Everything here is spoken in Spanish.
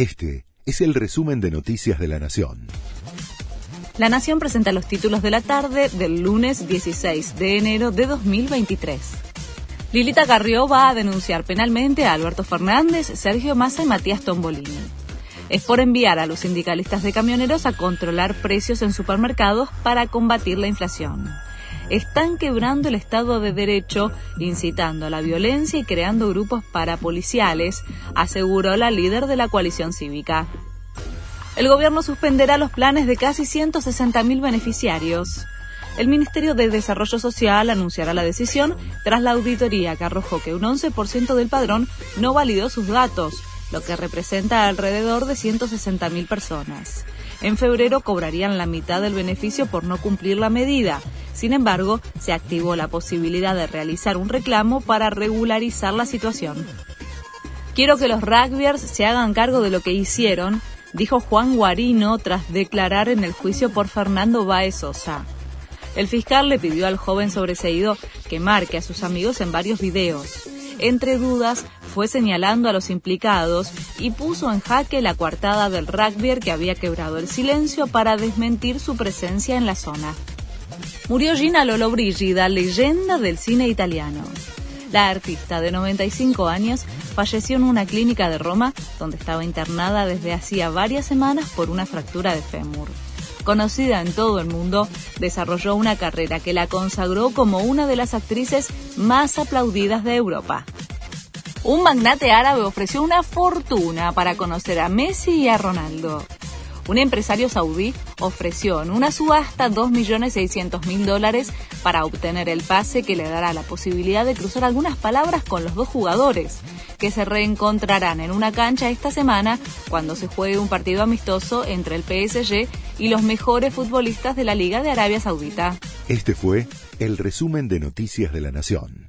Este es el resumen de Noticias de la Nación. La Nación presenta los títulos de la tarde del lunes 16 de enero de 2023. Lilita Carrió va a denunciar penalmente a Alberto Fernández, Sergio Massa y Matías Tombolini. Es por enviar a los sindicalistas de camioneros a controlar precios en supermercados para combatir la inflación están quebrando el Estado de Derecho, incitando a la violencia y creando grupos parapoliciales, aseguró la líder de la coalición cívica. El gobierno suspenderá los planes de casi 160.000 beneficiarios. El Ministerio de Desarrollo Social anunciará la decisión tras la auditoría que arrojó que un 11% del padrón no validó sus datos, lo que representa alrededor de 160.000 personas. En febrero cobrarían la mitad del beneficio por no cumplir la medida. Sin embargo, se activó la posibilidad de realizar un reclamo para regularizar la situación. Quiero que los rugbyers se hagan cargo de lo que hicieron, dijo Juan Guarino tras declarar en el juicio por Fernando Baez Sosa. El fiscal le pidió al joven sobreseído que marque a sus amigos en varios videos. Entre dudas, fue señalando a los implicados y puso en jaque la coartada del rugby que había quebrado el silencio para desmentir su presencia en la zona. Murió Gina Lollobrigida, leyenda del cine italiano. La artista de 95 años falleció en una clínica de Roma donde estaba internada desde hacía varias semanas por una fractura de fémur. Conocida en todo el mundo, desarrolló una carrera que la consagró como una de las actrices más aplaudidas de Europa. Un magnate árabe ofreció una fortuna para conocer a Messi y a Ronaldo. Un empresario saudí ofreció en una subasta 2.600.000 dólares para obtener el pase que le dará la posibilidad de cruzar algunas palabras con los dos jugadores, que se reencontrarán en una cancha esta semana cuando se juegue un partido amistoso entre el PSG y los mejores futbolistas de la Liga de Arabia Saudita. Este fue el resumen de Noticias de la Nación.